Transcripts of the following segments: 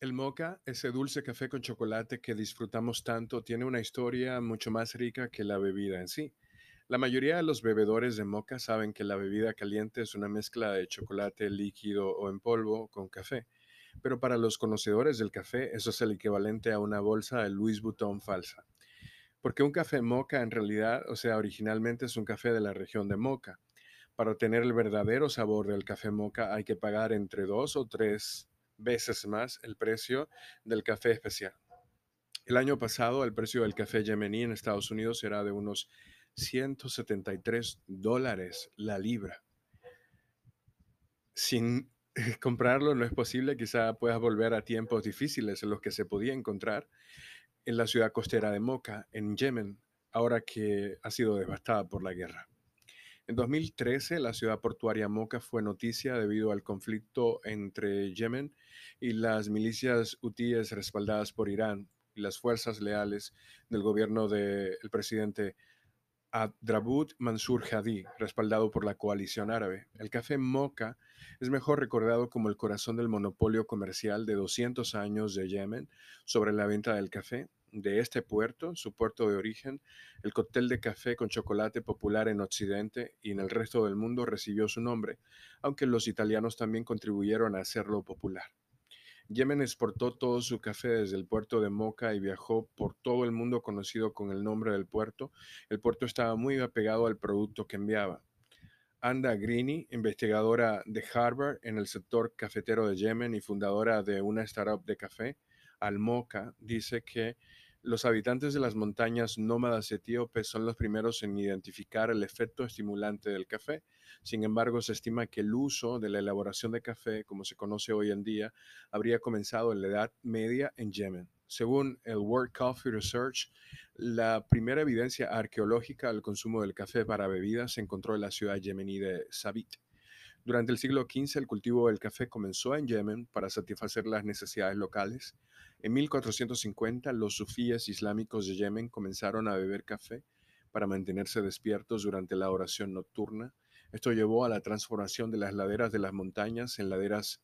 El mocha, ese dulce café con chocolate que disfrutamos tanto, tiene una historia mucho más rica que la bebida en sí. La mayoría de los bebedores de mocha saben que la bebida caliente es una mezcla de chocolate líquido o en polvo con café, pero para los conocedores del café eso es el equivalente a una bolsa de Louis Vuitton falsa. Porque un café mocha en realidad, o sea, originalmente es un café de la región de Mocha. Para obtener el verdadero sabor del café mocha hay que pagar entre dos o tres veces más el precio del café especial. El año pasado el precio del café yemení en Estados Unidos era de unos 173 dólares la libra. Sin comprarlo no es posible, quizá puedas volver a tiempos difíciles en los que se podía encontrar en la ciudad costera de Mocha, en Yemen, ahora que ha sido devastada por la guerra. En 2013, la ciudad portuaria Mocha fue noticia debido al conflicto entre Yemen y las milicias hutíes respaldadas por Irán y las fuerzas leales del gobierno del presidente Abdrabut Mansur Hadi, respaldado por la coalición árabe. El café Mocha es mejor recordado como el corazón del monopolio comercial de 200 años de Yemen sobre la venta del café de este puerto, su puerto de origen, el cóctel de café con chocolate popular en Occidente y en el resto del mundo recibió su nombre, aunque los italianos también contribuyeron a hacerlo popular. Yemen exportó todo su café desde el puerto de Mocha y viajó por todo el mundo conocido con el nombre del puerto. El puerto estaba muy apegado al producto que enviaba. Anda Greeny, investigadora de Harvard en el sector cafetero de Yemen y fundadora de una startup de café, Almoca, dice que los habitantes de las montañas nómadas etíopes son los primeros en identificar el efecto estimulante del café. Sin embargo, se estima que el uso de la elaboración de café, como se conoce hoy en día, habría comenzado en la Edad Media en Yemen. Según el World Coffee Research, la primera evidencia arqueológica del consumo del café para bebidas se encontró en la ciudad yemení de Sabit. Durante el siglo XV, el cultivo del café comenzó en Yemen para satisfacer las necesidades locales en 1450, los sufíes islámicos de Yemen comenzaron a beber café para mantenerse despiertos durante la oración nocturna. Esto llevó a la transformación de las laderas de las montañas en laderas,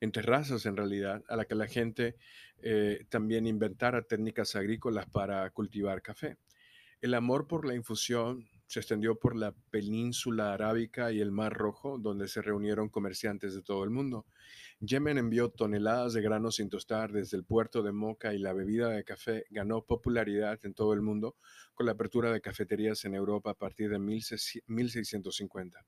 en terrazas en realidad, a la que la gente eh, también inventara técnicas agrícolas para cultivar café. El amor por la infusión se extendió por la península arábica y el Mar Rojo, donde se reunieron comerciantes de todo el mundo. Yemen envió toneladas de granos sin tostar desde el puerto de Mocha y la bebida de café ganó popularidad en todo el mundo con la apertura de cafeterías en Europa a partir de 1650.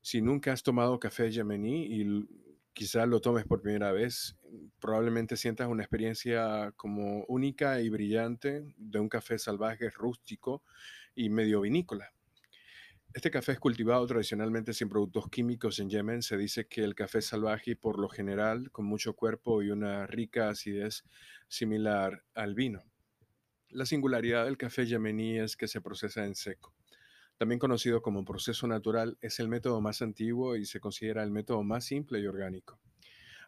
Si nunca has tomado café yemení y quizás lo tomes por primera vez, probablemente sientas una experiencia como única y brillante de un café salvaje, rústico y medio vinícola. Este café es cultivado tradicionalmente sin productos químicos en Yemen. Se dice que el café salvaje, por lo general, con mucho cuerpo y una rica acidez similar al vino. La singularidad del café yemení es que se procesa en seco. También conocido como proceso natural, es el método más antiguo y se considera el método más simple y orgánico.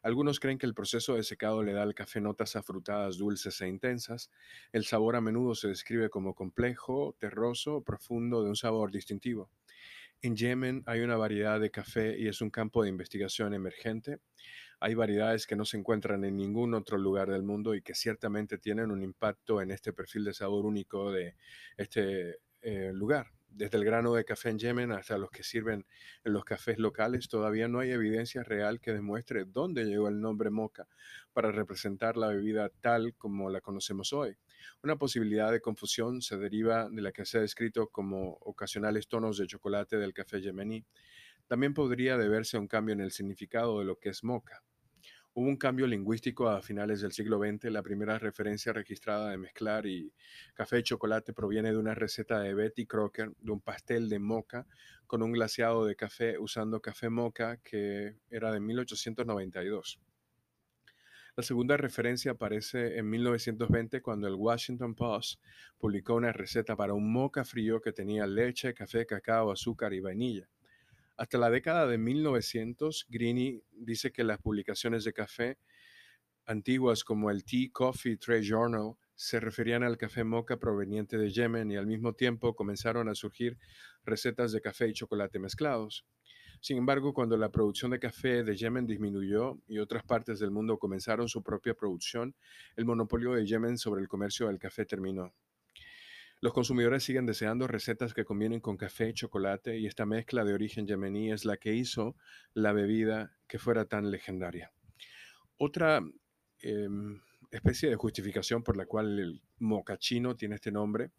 Algunos creen que el proceso de secado le da al café notas afrutadas, dulces e intensas. El sabor a menudo se describe como complejo, terroso, profundo, de un sabor distintivo. En Yemen hay una variedad de café y es un campo de investigación emergente. Hay variedades que no se encuentran en ningún otro lugar del mundo y que ciertamente tienen un impacto en este perfil de sabor único de este eh, lugar desde el grano de café en Yemen hasta los que sirven en los cafés locales, todavía no hay evidencia real que demuestre dónde llegó el nombre moca para representar la bebida tal como la conocemos hoy. Una posibilidad de confusión se deriva de la que se ha descrito como ocasionales tonos de chocolate del café yemení. También podría deberse a un cambio en el significado de lo que es moca. Hubo un cambio lingüístico a finales del siglo XX. La primera referencia registrada de mezclar y café y chocolate proviene de una receta de Betty Crocker de un pastel de moca con un glaseado de café usando café moca que era de 1892. La segunda referencia aparece en 1920 cuando el Washington Post publicó una receta para un moca frío que tenía leche, café, cacao, azúcar y vainilla. Hasta la década de 1900, Greeny dice que las publicaciones de café antiguas como el Tea Coffee Trade Journal se referían al café mocha proveniente de Yemen y al mismo tiempo comenzaron a surgir recetas de café y chocolate mezclados. Sin embargo, cuando la producción de café de Yemen disminuyó y otras partes del mundo comenzaron su propia producción, el monopolio de Yemen sobre el comercio del café terminó. Los consumidores siguen deseando recetas que combinen con café y chocolate y esta mezcla de origen yemení es la que hizo la bebida que fuera tan legendaria. Otra em, especie de justificación por la cual el mocachino tiene este nombre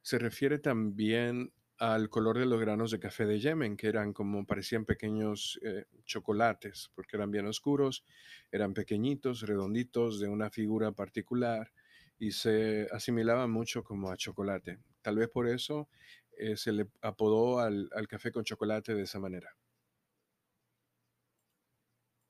se refiere también al color de los granos de café de Yemen, que eran como parecían pequeños eh, chocolates, porque eran bien oscuros, eran pequeñitos, redonditos, de una figura particular y se asimilaban mucho como a chocolate. Tal vez por eso eh, se le apodó al café con chocolate de esa manera.